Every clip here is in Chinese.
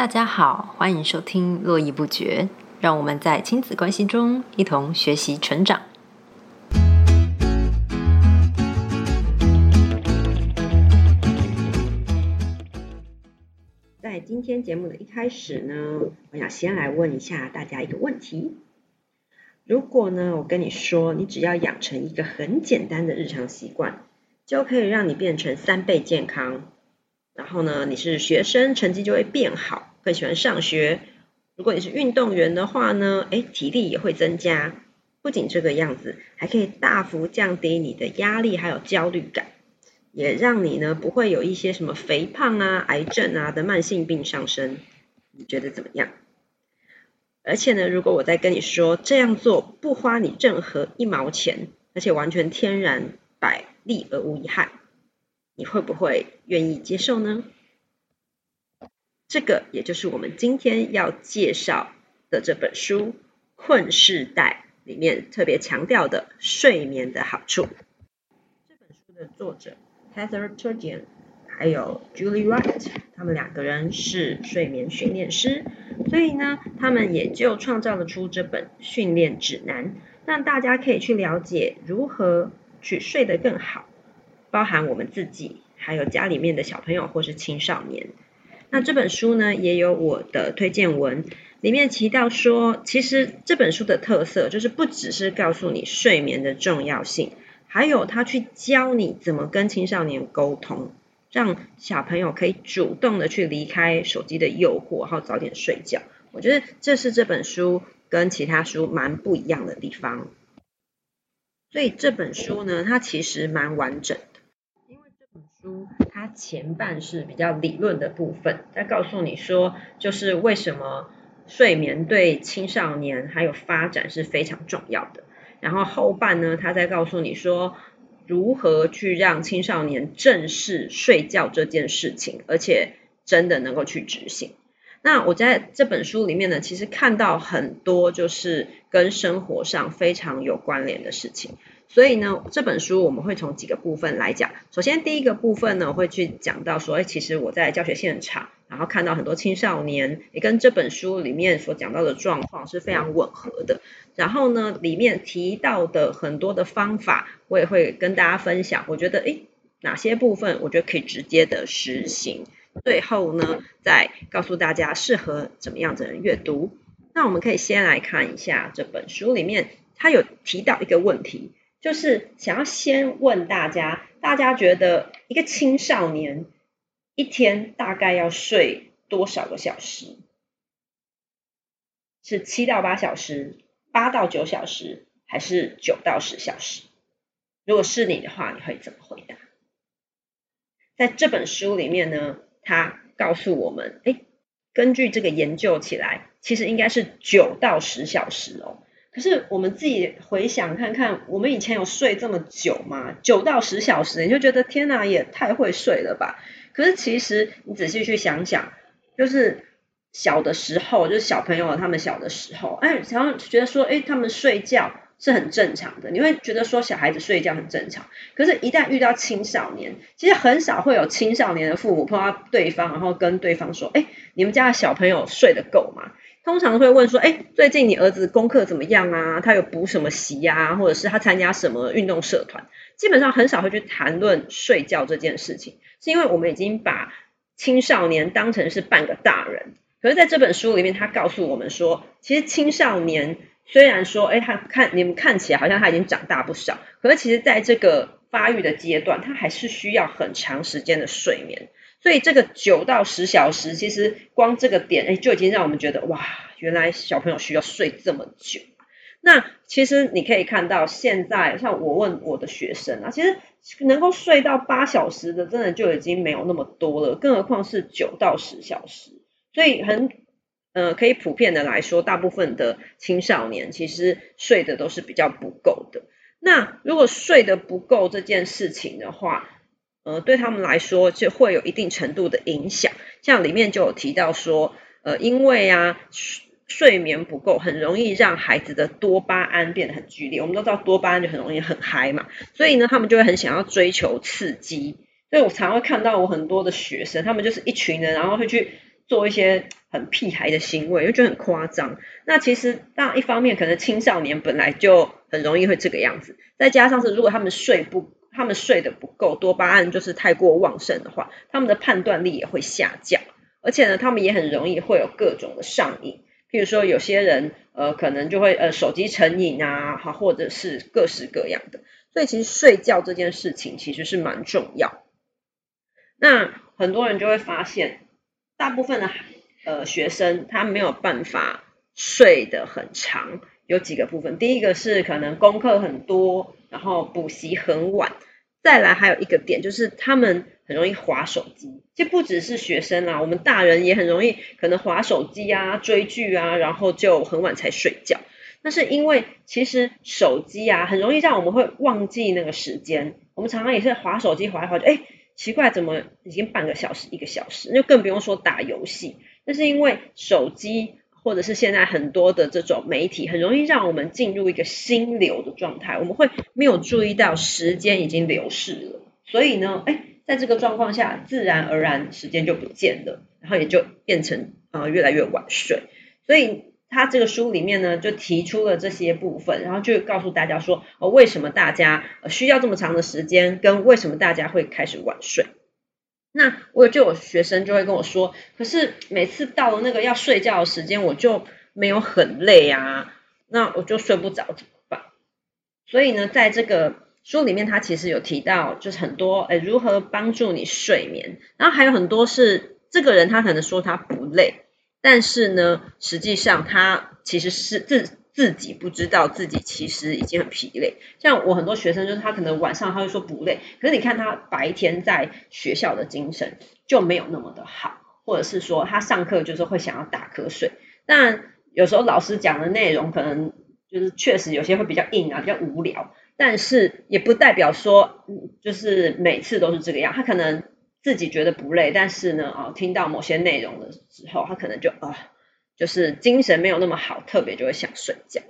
大家好，欢迎收听《络绎不绝》，让我们在亲子关系中一同学习成长。在今天节目的一开始呢，我想先来问一下大家一个问题：如果呢，我跟你说，你只要养成一个很简单的日常习惯，就可以让你变成三倍健康。然后呢，你是学生，成绩就会变好，更喜欢上学。如果你是运动员的话呢，哎，体力也会增加。不仅这个样子，还可以大幅降低你的压力还有焦虑感，也让你呢不会有一些什么肥胖啊、癌症啊的慢性病上升。你觉得怎么样？而且呢，如果我再跟你说这样做不花你任何一毛钱，而且完全天然、百利而无一害。你会不会愿意接受呢？这个也就是我们今天要介绍的这本书《困世代》里面特别强调的睡眠的好处。这本书的作者 Heather Turgeon 还有 Julie Wright，他们两个人是睡眠训练师，所以呢，他们也就创造了出这本训练指南，让大家可以去了解如何去睡得更好。包含我们自己，还有家里面的小朋友或是青少年。那这本书呢，也有我的推荐文，里面提到说，其实这本书的特色就是不只是告诉你睡眠的重要性，还有他去教你怎么跟青少年沟通，让小朋友可以主动的去离开手机的诱惑，然后早点睡觉。我觉得这是这本书跟其他书蛮不一样的地方。所以这本书呢，它其实蛮完整的，因为这本。书前半是比较理论的部分，在告诉你说，就是为什么睡眠对青少年还有发展是非常重要的。然后后半呢，他在告诉你说，如何去让青少年正视睡觉这件事情，而且真的能够去执行。那我在这本书里面呢，其实看到很多就是跟生活上非常有关联的事情。所以呢，这本书我们会从几个部分来讲。首先，第一个部分呢，会去讲到说，哎，其实我在教学现场，然后看到很多青少年，也跟这本书里面所讲到的状况是非常吻合的。然后呢，里面提到的很多的方法，我也会跟大家分享。我觉得，哎，哪些部分我觉得可以直接的实行。最后呢，再告诉大家适合怎么样的人阅读。那我们可以先来看一下这本书里面，它有提到一个问题。就是想要先问大家，大家觉得一个青少年一天大概要睡多少个小时？是七到八小时、八到九小时，还是九到十小时？如果是你的话，你会怎么回答？在这本书里面呢，他告诉我们，哎，根据这个研究起来，其实应该是九到十小时哦。可是我们自己回想看看，我们以前有睡这么久吗？九到十小时，你就觉得天哪，也太会睡了吧？可是其实你仔细去想想，就是小的时候，就是小朋友他们小的时候，哎，然后觉得说，哎，他们睡觉是很正常的，你会觉得说小孩子睡觉很正常。可是，一旦遇到青少年，其实很少会有青少年的父母碰到对方，然后跟对方说，哎，你们家的小朋友睡得够吗？通常会问说，哎，最近你儿子功课怎么样啊？他有补什么习呀？或者是他参加什么运动社团？基本上很少会去谈论睡觉这件事情，是因为我们已经把青少年当成是半个大人。可是在这本书里面，他告诉我们说，其实青少年虽然说，哎，他看你们看起来好像他已经长大不少，可是其实在这个发育的阶段，他还是需要很长时间的睡眠。所以这个九到十小时，其实光这个点，哎，就已经让我们觉得哇，原来小朋友需要睡这么久。那其实你可以看到，现在像我问我的学生啊，其实能够睡到八小时的，真的就已经没有那么多了，更何况是九到十小时。所以很，呃，可以普遍的来说，大部分的青少年其实睡的都是比较不够的。那如果睡得不够这件事情的话，呃，对他们来说就会有一定程度的影响，像里面就有提到说，呃，因为啊睡眠不够，很容易让孩子的多巴胺变得很剧烈。我们都知道多巴胺就很容易很嗨嘛，所以呢，他们就会很想要追求刺激。所以我常会看到我很多的学生，他们就是一群人，然后会去做一些很屁孩的行为，就觉得很夸张。那其实那一方面，可能青少年本来就很容易会这个样子，再加上是如果他们睡不，他们睡得不够，多巴胺就是太过旺盛的话，他们的判断力也会下降，而且呢，他们也很容易会有各种的上瘾。譬如说，有些人呃，可能就会呃手机成瘾啊，哈，或者是各式各样的。所以其实睡觉这件事情其实是蛮重要。那很多人就会发现，大部分的呃学生他没有办法睡得很长，有几个部分。第一个是可能功课很多，然后补习很晚。再来还有一个点就是他们很容易划手机。其实不只是学生啊，我们大人也很容易可能划手机啊、追剧啊，然后就很晚才睡觉。那是因为其实手机啊很容易让我们会忘记那个时间。我们常常也是划手机划一划，就哎奇怪，怎么已经半个小时、一个小时？那就更不用说打游戏。那是因为手机或者是现在很多的这种媒体，很容易让我们进入一个心流的状态。我们会没有注意到时间已经流逝了，所以呢，哎，在这个状况下，自然而然时间就不见了，然后也就变成啊越来越晚睡。所以。他这个书里面呢，就提出了这些部分，然后就告诉大家说，哦，为什么大家需要这么长的时间，跟为什么大家会开始晚睡。那我就有学生就会跟我说，可是每次到了那个要睡觉的时间，我就没有很累啊，那我就睡不着怎么办？所以呢，在这个书里面，他其实有提到，就是很多，诶如何帮助你睡眠，然后还有很多是这个人他可能说他不累。但是呢，实际上他其实是自自己不知道自己其实已经很疲累。像我很多学生，就是他可能晚上他会说不累，可是你看他白天在学校的精神就没有那么的好，或者是说他上课就是会想要打瞌睡。但有时候老师讲的内容可能就是确实有些会比较硬啊，比较无聊，但是也不代表说就是每次都是这个样，他可能。自己觉得不累，但是呢，啊，听到某些内容的时候，他可能就啊，就是精神没有那么好，特别就会想睡觉。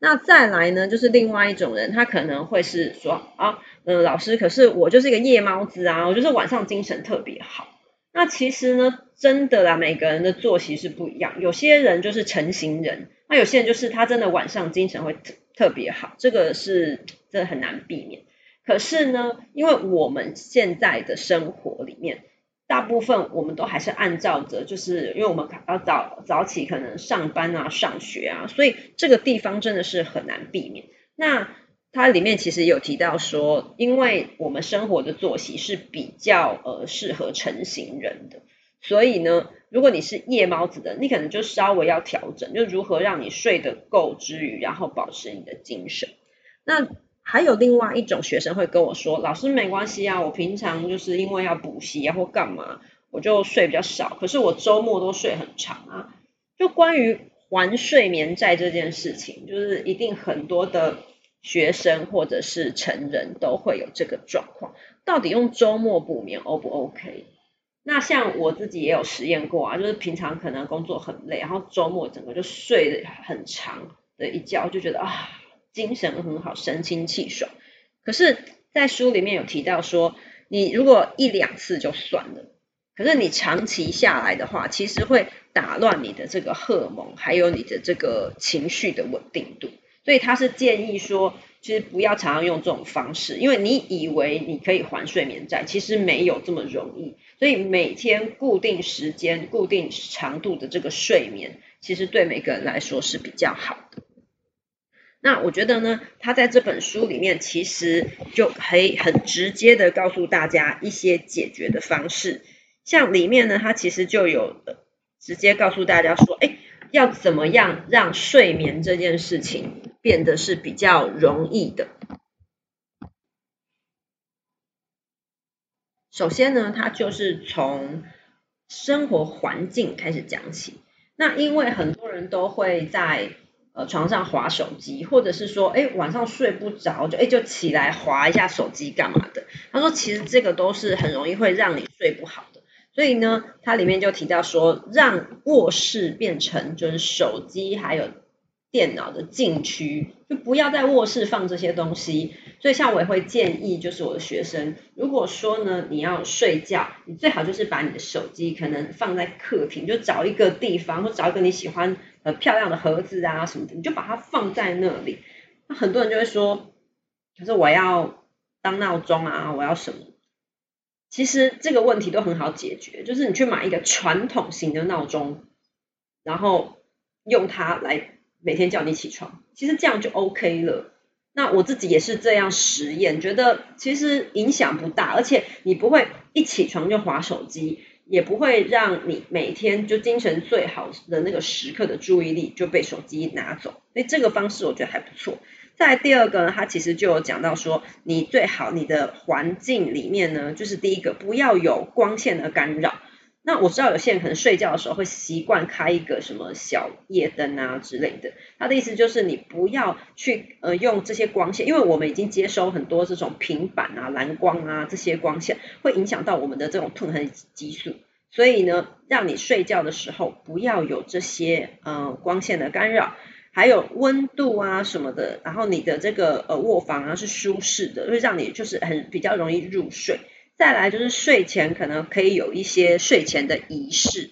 那再来呢，就是另外一种人，他可能会是说啊，嗯，老师，可是我就是一个夜猫子啊，我就是晚上精神特别好。那其实呢，真的啦，每个人的作息是不一样，有些人就是成型人，那有些人就是他真的晚上精神会特特别好，这个是真的很难避免。可是呢，因为我们现在的生活里面，大部分我们都还是按照着，就是因为我们要早早起，可能上班啊、上学啊，所以这个地方真的是很难避免。那它里面其实有提到说，因为我们生活的作息是比较呃适合成型人的，所以呢，如果你是夜猫子的，你可能就稍微要调整，就如何让你睡得够之余，然后保持你的精神。那还有另外一种学生会跟我说：“老师没关系啊，我平常就是因为要补习啊或干嘛，我就睡比较少。可是我周末都睡很长啊。”就关于还睡眠债这件事情，就是一定很多的学生或者是成人都会有这个状况。到底用周末补眠 O 不 OK？那像我自己也有实验过啊，就是平常可能工作很累，然后周末整个就睡得很长的一觉，就觉得啊。精神很好，神清气爽。可是，在书里面有提到说，你如果一两次就算了，可是你长期下来的话，其实会打乱你的这个荷尔蒙，还有你的这个情绪的稳定度。所以他是建议说，其实不要常常用这种方式，因为你以为你可以还睡眠债，其实没有这么容易。所以每天固定时间、固定长度的这个睡眠，其实对每个人来说是比较好的。那我觉得呢，他在这本书里面其实就可以很直接的告诉大家一些解决的方式。像里面呢，他其实就有直接告诉大家说，哎，要怎么样让睡眠这件事情变得是比较容易的。首先呢，他就是从生活环境开始讲起。那因为很多人都会在呃，床上划手机，或者是说，哎，晚上睡不着，就哎就起来划一下手机干嘛的？他说，其实这个都是很容易会让你睡不好的。所以呢，它里面就提到说，让卧室变成就是手机还有电脑的禁区，就不要在卧室放这些东西。所以像我也会建议，就是我的学生，如果说呢你要睡觉，你最好就是把你的手机可能放在客厅，就找一个地方，或找一个你喜欢呃漂亮的盒子啊什么的，你就把它放在那里。那很多人就会说，可是我要当闹钟啊，我要什么？其实这个问题都很好解决，就是你去买一个传统型的闹钟，然后用它来。每天叫你起床，其实这样就 OK 了。那我自己也是这样实验，觉得其实影响不大，而且你不会一起床就划手机，也不会让你每天就精神最好的那个时刻的注意力就被手机拿走。所以这个方式我觉得还不错。再第二个呢，它其实就有讲到说，你最好你的环境里面呢，就是第一个不要有光线的干扰。那我知道有些人可能睡觉的时候会习惯开一个什么小夜灯啊之类的，他的意思就是你不要去呃用这些光线，因为我们已经接收很多这种平板啊、蓝光啊这些光线，会影响到我们的这种褪黑激素，所以呢，让你睡觉的时候不要有这些呃光线的干扰，还有温度啊什么的，然后你的这个呃卧房啊是舒适的，会让你就是很比较容易入睡。再来就是睡前可能可以有一些睡前的仪式，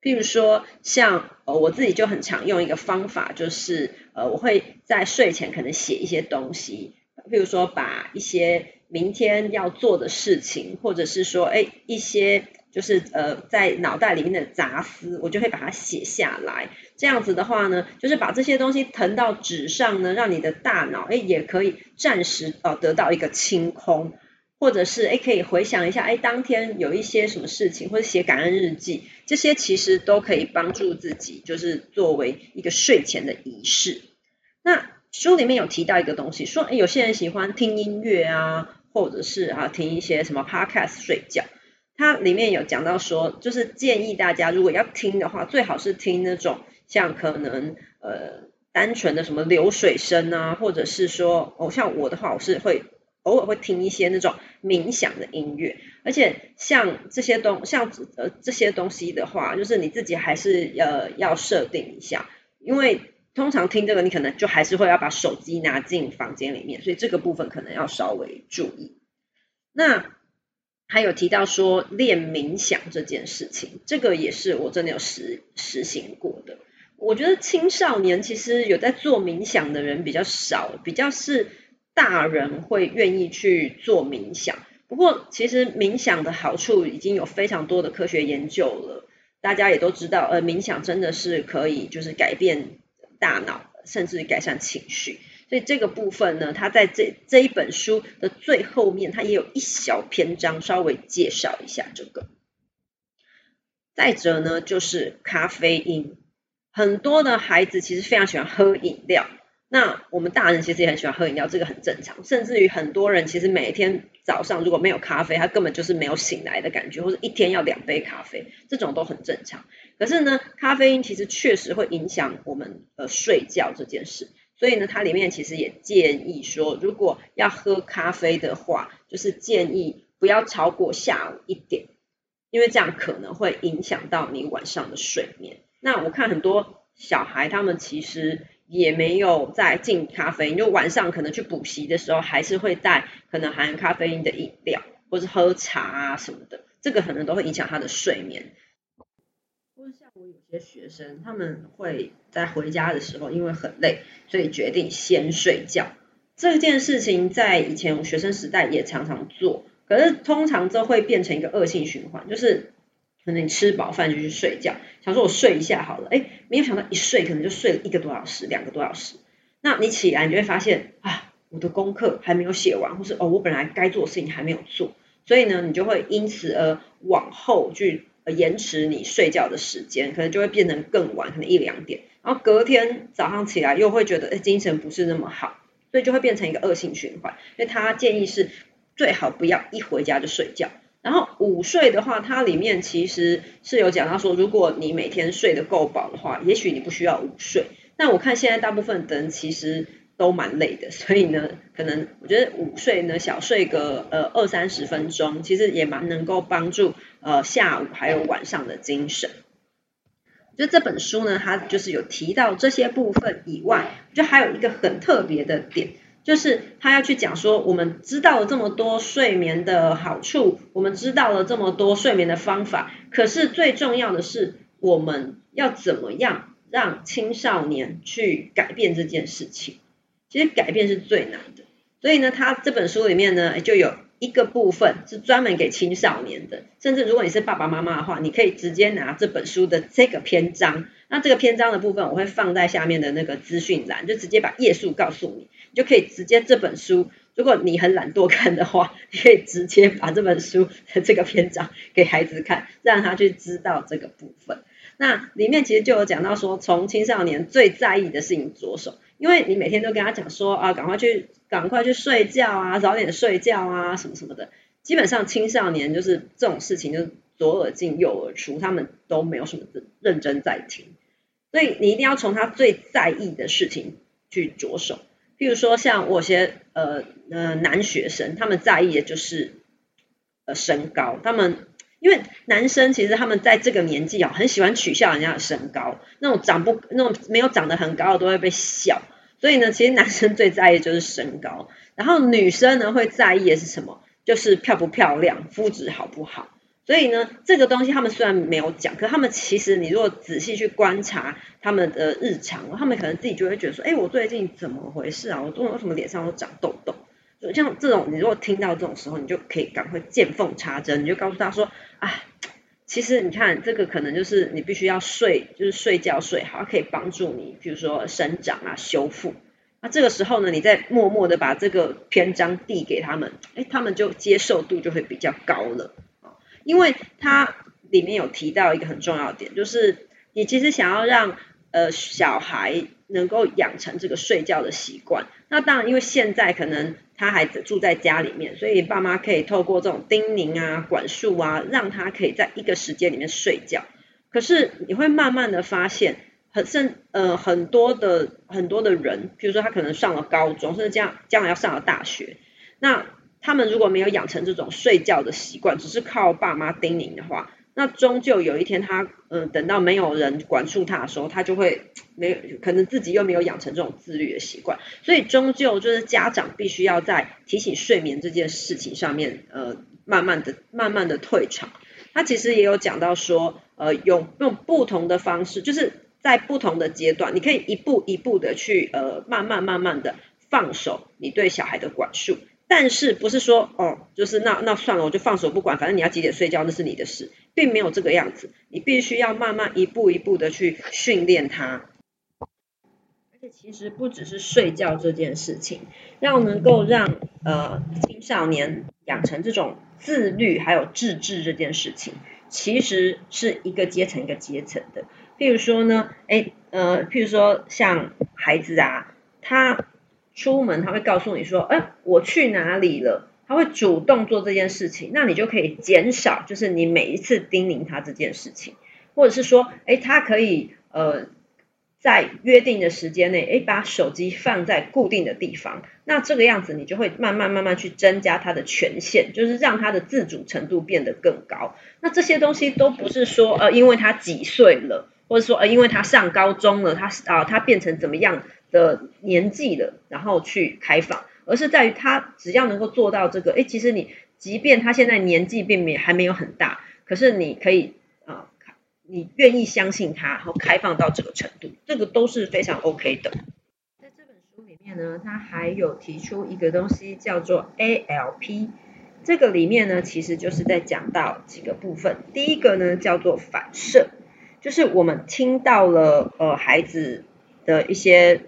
譬如说像呃我自己就很常用一个方法，就是呃我会在睡前可能写一些东西，譬如说把一些明天要做的事情，或者是说哎一些就是呃在脑袋里面的杂思，我就会把它写下来。这样子的话呢，就是把这些东西腾到纸上呢，让你的大脑哎也可以暂时呃得到一个清空。或者是哎，可以回想一下，哎，当天有一些什么事情，或者写感恩日记，这些其实都可以帮助自己，就是作为一个睡前的仪式。那书里面有提到一个东西，说哎，有些人喜欢听音乐啊，或者是啊听一些什么 podcast 睡觉。它里面有讲到说，就是建议大家如果要听的话，最好是听那种像可能呃单纯的什么流水声啊，或者是说哦，像我的话，我是会。偶尔会听一些那种冥想的音乐，而且像这些东像呃这些东西的话，就是你自己还是呃要设定一下，因为通常听这个你可能就还是会要把手机拿进房间里面，所以这个部分可能要稍微注意。那还有提到说练冥想这件事情，这个也是我真的有实实行过的。我觉得青少年其实有在做冥想的人比较少，比较是。大人会愿意去做冥想，不过其实冥想的好处已经有非常多的科学研究了，大家也都知道，呃，冥想真的是可以就是改变大脑，甚至改善情绪。所以这个部分呢，它在这这一本书的最后面，它也有一小篇章稍微介绍一下这个。再者呢，就是咖啡因，很多的孩子其实非常喜欢喝饮料。那我们大人其实也很喜欢喝饮料，这个很正常。甚至于很多人其实每天早上如果没有咖啡，他根本就是没有醒来的感觉，或者一天要两杯咖啡，这种都很正常。可是呢，咖啡因其实确实会影响我们呃睡觉这件事。所以呢，它里面其实也建议说，如果要喝咖啡的话，就是建议不要超过下午一点，因为这样可能会影响到你晚上的睡眠。那我看很多小孩他们其实。也没有在进咖啡因，就晚上可能去补习的时候，还是会带可能含咖啡因的饮料，或是喝茶啊什么的，这个可能都会影响他的睡眠。或者像我有些学生，他们会在回家的时候，因为很累，所以决定先睡觉。这件事情在以前我学生时代也常常做，可是通常这会变成一个恶性循环，就是。可能你吃饱饭就去睡觉，想说我睡一下好了，哎，没有想到一睡可能就睡了一个多小时、两个多小时。那你起来你就会发现啊，我的功课还没有写完，或是哦，我本来该做的事情还没有做，所以呢，你就会因此而往后去呃延迟你睡觉的时间，可能就会变成更晚，可能一两点。然后隔天早上起来又会觉得哎精神不是那么好，所以就会变成一个恶性循环。所以他建议是最好不要一回家就睡觉。然后午睡的话，它里面其实是有讲到说，如果你每天睡得够饱的话，也许你不需要午睡。但我看现在大部分的人其实都蛮累的，所以呢，可能我觉得午睡呢，小睡个呃二三十分钟，其实也蛮能够帮助呃下午还有晚上的精神。就这本书呢，它就是有提到这些部分以外，就还有一个很特别的点，就是他要去讲说，我们知道了这么多睡眠的好处，我们知道了这么多睡眠的方法，可是最重要的是，我们要怎么样让青少年去改变这件事情？其实改变是最难的，所以呢，他这本书里面呢，就有。一个部分是专门给青少年的，甚至如果你是爸爸妈妈的话，你可以直接拿这本书的这个篇章，那这个篇章的部分我会放在下面的那个资讯栏，就直接把页数告诉你，你就可以直接这本书，如果你很懒惰看的话，你可以直接把这本书的这个篇章给孩子看，让他去知道这个部分。那里面其实就有讲到说，从青少年最在意的事情着手。因为你每天都跟他讲说啊，赶快去，赶快去睡觉啊，早点睡觉啊，什么什么的。基本上青少年就是这种事情，就是左耳进右耳出，他们都没有什么认真在听。所以你一定要从他最在意的事情去着手。譬如说，像我些呃呃男学生，他们在意的就是呃身高，他们。因为男生其实他们在这个年纪啊，很喜欢取笑人家的身高，那种长不那种没有长得很高的都会被笑，所以呢，其实男生最在意就是身高，然后女生呢会在意的是什么？就是漂不漂亮，肤质好不好。所以呢，这个东西他们虽然没有讲，可他们其实你如果仔细去观察他们的日常，他们可能自己就会觉得说，哎，我最近怎么回事啊？我为什么脸上都长痘痘？就像这种，你如果听到这种时候，你就可以赶快见缝插针，你就告诉他说。啊，其实你看，这个可能就是你必须要睡，就是睡觉睡好，可以帮助你，比如说生长啊、修复。那这个时候呢，你再默默的把这个篇章递给他们，哎，他们就接受度就会比较高了啊。因为它里面有提到一个很重要的点，就是你其实想要让呃小孩能够养成这个睡觉的习惯。那当然，因为现在可能他还住在家里面，所以爸妈可以透过这种叮咛啊、管束啊，让他可以在一个时间里面睡觉。可是你会慢慢的发现，很甚呃很多的很多的人，比如说他可能上了高中，甚至将将来要上了大学，那他们如果没有养成这种睡觉的习惯，只是靠爸妈叮咛的话。那终究有一天，他嗯，等到没有人管束他的时候，他就会没有可能自己又没有养成这种自律的习惯，所以终究就是家长必须要在提醒睡眠这件事情上面，呃，慢慢的、慢慢的退场。他其实也有讲到说，呃，用用不同的方式，就是在不同的阶段，你可以一步一步的去呃，慢慢慢慢的放手你对小孩的管束。但是不是说哦，就是那那算了，我就放手不管，反正你要几点睡觉那是你的事，并没有这个样子。你必须要慢慢一步一步的去训练他。而且其实不只是睡觉这件事情，要能够让呃青少年养成这种自律还有自制这件事情，其实是一个阶层一个阶层的。譬如说呢，哎呃，譬如说像孩子啊，他。出门他会告诉你说，哎，我去哪里了？他会主动做这件事情，那你就可以减少，就是你每一次叮咛他这件事情，或者是说，哎，他可以呃在约定的时间内，哎，把手机放在固定的地方，那这个样子你就会慢慢慢慢去增加他的权限，就是让他的自主程度变得更高。那这些东西都不是说，呃，因为他几岁了，或者说，呃，因为他上高中了，他啊，他变成怎么样？的年纪了，然后去开放，而是在于他只要能够做到这个，哎，其实你即便他现在年纪并没还没有很大，可是你可以啊，你愿意相信他，然后开放到这个程度，这个都是非常 OK 的。在这本书里面呢，他还有提出一个东西叫做 ALP，这个里面呢，其实就是在讲到几个部分。第一个呢叫做反射，就是我们听到了呃孩子的一些。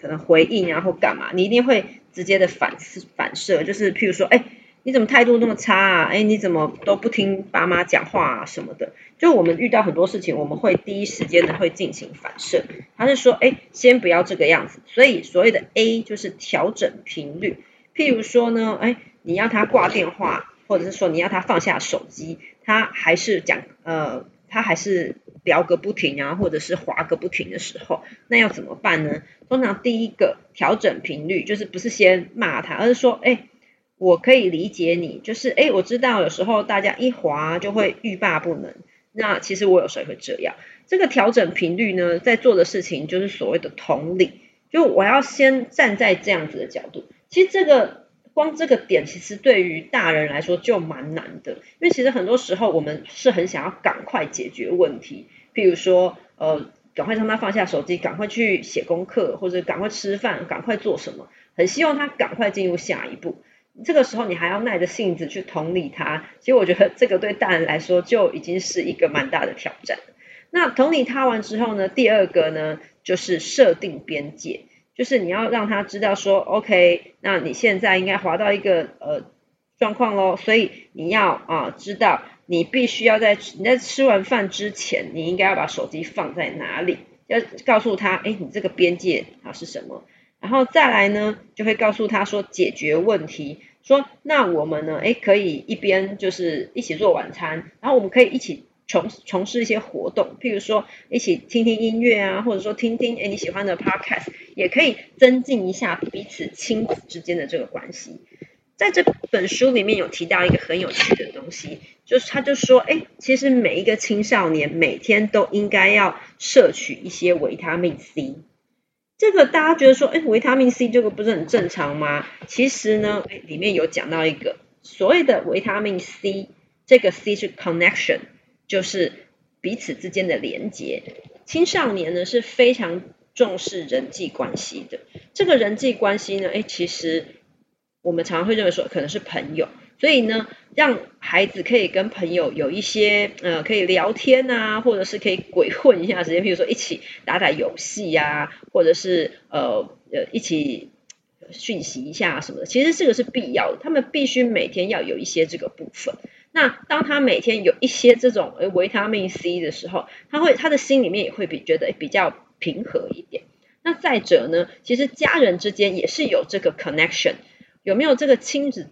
可能回应啊或干嘛，你一定会直接的反思反射，就是譬如说，哎，你怎么态度那么差啊？哎，你怎么都不听爸妈讲话啊什么的？就我们遇到很多事情，我们会第一时间的会进行反射。他是说，哎，先不要这个样子。所以所谓的 A 就是调整频率。譬如说呢，哎，你要他挂电话，或者是说你要他放下手机，他还是讲呃。他还是聊个不停啊，或者是划个不停的时候，那要怎么办呢？通常第一个调整频率，就是不是先骂他，而是说，哎，我可以理解你，就是哎，我知道有时候大家一划就会欲罢不能，那其实我有时候会这样。这个调整频率呢，在做的事情就是所谓的同理，就我要先站在这样子的角度。其实这个光这个点，其实对于大人来说就蛮难的，因为其实很多时候我们是很想要赶快解决问题，譬如说呃，赶快让他放下手机，赶快去写功课，或者赶快吃饭，赶快做什么，很希望他赶快进入下一步。这个时候你还要耐着性子去同理他，其实我觉得这个对大人来说就已经是一个蛮大的挑战。那同理他完之后呢，第二个呢就是设定边界，就是你要让他知道说，OK，那你现在应该滑到一个呃状况喽，所以你要啊知道你必须要在你在吃完饭之前，你应该要把手机放在哪里，要告诉他，哎，你这个边界啊是什么，然后再来呢就会告诉他说解决问题。说，那我们呢？哎，可以一边就是一起做晚餐，然后我们可以一起从从事一些活动，譬如说一起听听音乐啊，或者说听听哎你喜欢的 podcast，也可以增进一下彼此亲子之间的这个关系。在这本书里面有提到一个很有趣的东西，就是他就说，哎，其实每一个青少年每天都应该要摄取一些维他命 C。这个大家觉得说，哎，维他命 C 这个不是很正常吗？其实呢，哎，里面有讲到一个所谓的维他命 C，这个 C 是 connection，就是彼此之间的连接。青少年呢是非常重视人际关系的，这个人际关系呢，哎，其实我们常常会认为说可能是朋友。所以呢，让孩子可以跟朋友有一些呃可以聊天啊，或者是可以鬼混一下时间，比如说一起打打游戏呀，或者是呃呃一起讯息一下什么的。其实这个是必要的，他们必须每天要有一些这个部分。那当他每天有一些这种维他命 C 的时候，他会他的心里面也会比觉得比较平和一点。那再者呢，其实家人之间也是有这个 connection，有没有这个亲子？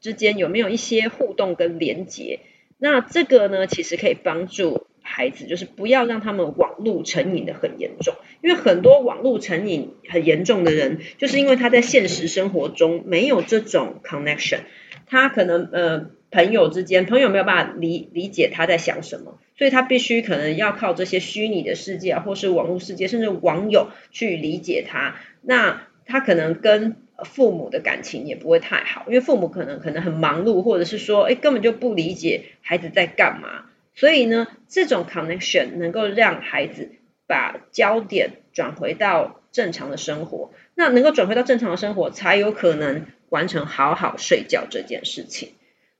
之间有没有一些互动跟连接？那这个呢，其实可以帮助孩子，就是不要让他们网络成瘾的很严重。因为很多网络成瘾很严重的人，就是因为他在现实生活中没有这种 connection，他可能呃朋友之间，朋友没有办法理理解他在想什么，所以他必须可能要靠这些虚拟的世界啊，或是网络世界，甚至网友去理解他。那他可能跟父母的感情也不会太好，因为父母可能可能很忙碌，或者是说，哎，根本就不理解孩子在干嘛。所以呢，这种 connection 能够让孩子把焦点转回到正常的生活，那能够转回到正常的生活，才有可能完成好好睡觉这件事情。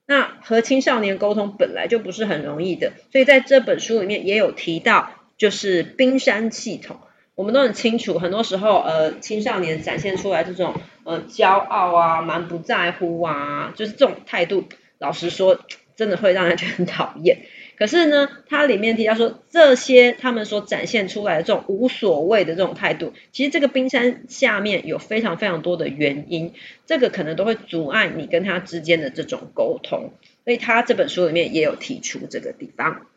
那和青少年沟通本来就不是很容易的，所以在这本书里面也有提到，就是冰山系统。我们都很清楚，很多时候，呃，青少年展现出来这种，呃，骄傲啊，蛮不在乎啊，就是这种态度，老实说，真的会让人觉得很讨厌。可是呢，它里面提到说，这些他们所展现出来的这种无所谓的这种态度，其实这个冰山下面有非常非常多的原因，这个可能都会阻碍你跟他之间的这种沟通。所以他这本书里面也有提出这个地方。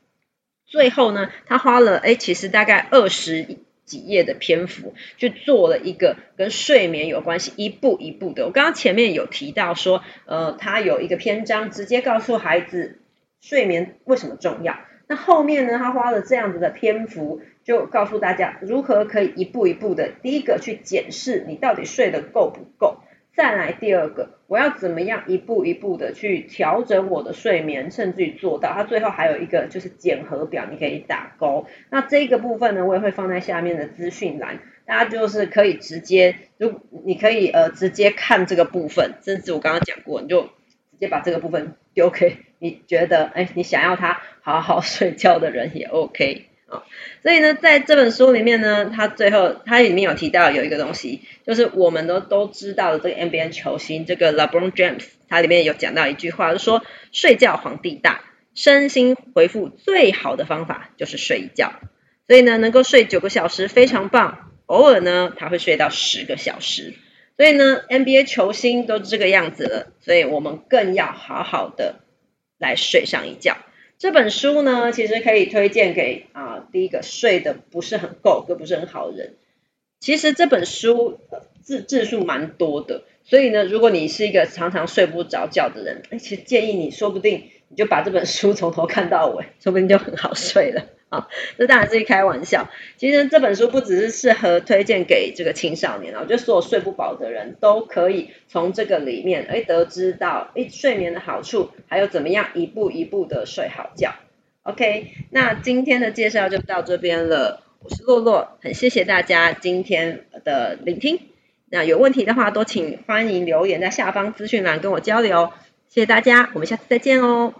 最后呢，他花了，哎，其实大概二十。几页的篇幅去做了一个跟睡眠有关系，一步一步的。我刚刚前面有提到说，呃，他有一个篇章直接告诉孩子睡眠为什么重要。那后面呢，他花了这样子的篇幅，就告诉大家如何可以一步一步的，第一个去检视你到底睡得够不够。再来第二个，我要怎么样一步一步的去调整我的睡眠，甚至于做到。它最后还有一个就是检核表，你可以打勾。那这个部分呢，我也会放在下面的资讯栏，大家就是可以直接，如你可以呃直接看这个部分，甚至我刚刚讲过，你就直接把这个部分丢给你觉得哎你想要他好好睡觉的人也 OK。啊，所以呢，在这本书里面呢，他最后它里面有提到有一个东西，就是我们都都知道的这个 NBA 球星这个 LeBron James，他里面有讲到一句话，就说睡觉皇帝大，身心恢复最好的方法就是睡一觉。所以呢，能够睡九个小时非常棒，偶尔呢他会睡到十个小时。所以呢，NBA 球星都这个样子了，所以我们更要好好的来睡上一觉。这本书呢，其实可以推荐给啊，第一个睡得不是很够，又不是很好的人。其实这本书字字数蛮多的，所以呢，如果你是一个常常睡不着觉的人，其实建议你说不定你就把这本书从头看到尾，说不定就很好睡了 啊。这当然是一开玩笑。其实这本书不只是适合推荐给这个青少年啊，我觉得所有睡不饱的人都可以从这个里面哎得知到哎睡眠的好处，还有怎么样一步一步的睡好觉。OK，那今天的介绍就到这边了。我是洛洛，很谢谢大家今天的聆听。那有问题的话，都请欢迎留言在下方资讯栏跟我交流。谢谢大家，我们下次再见哦。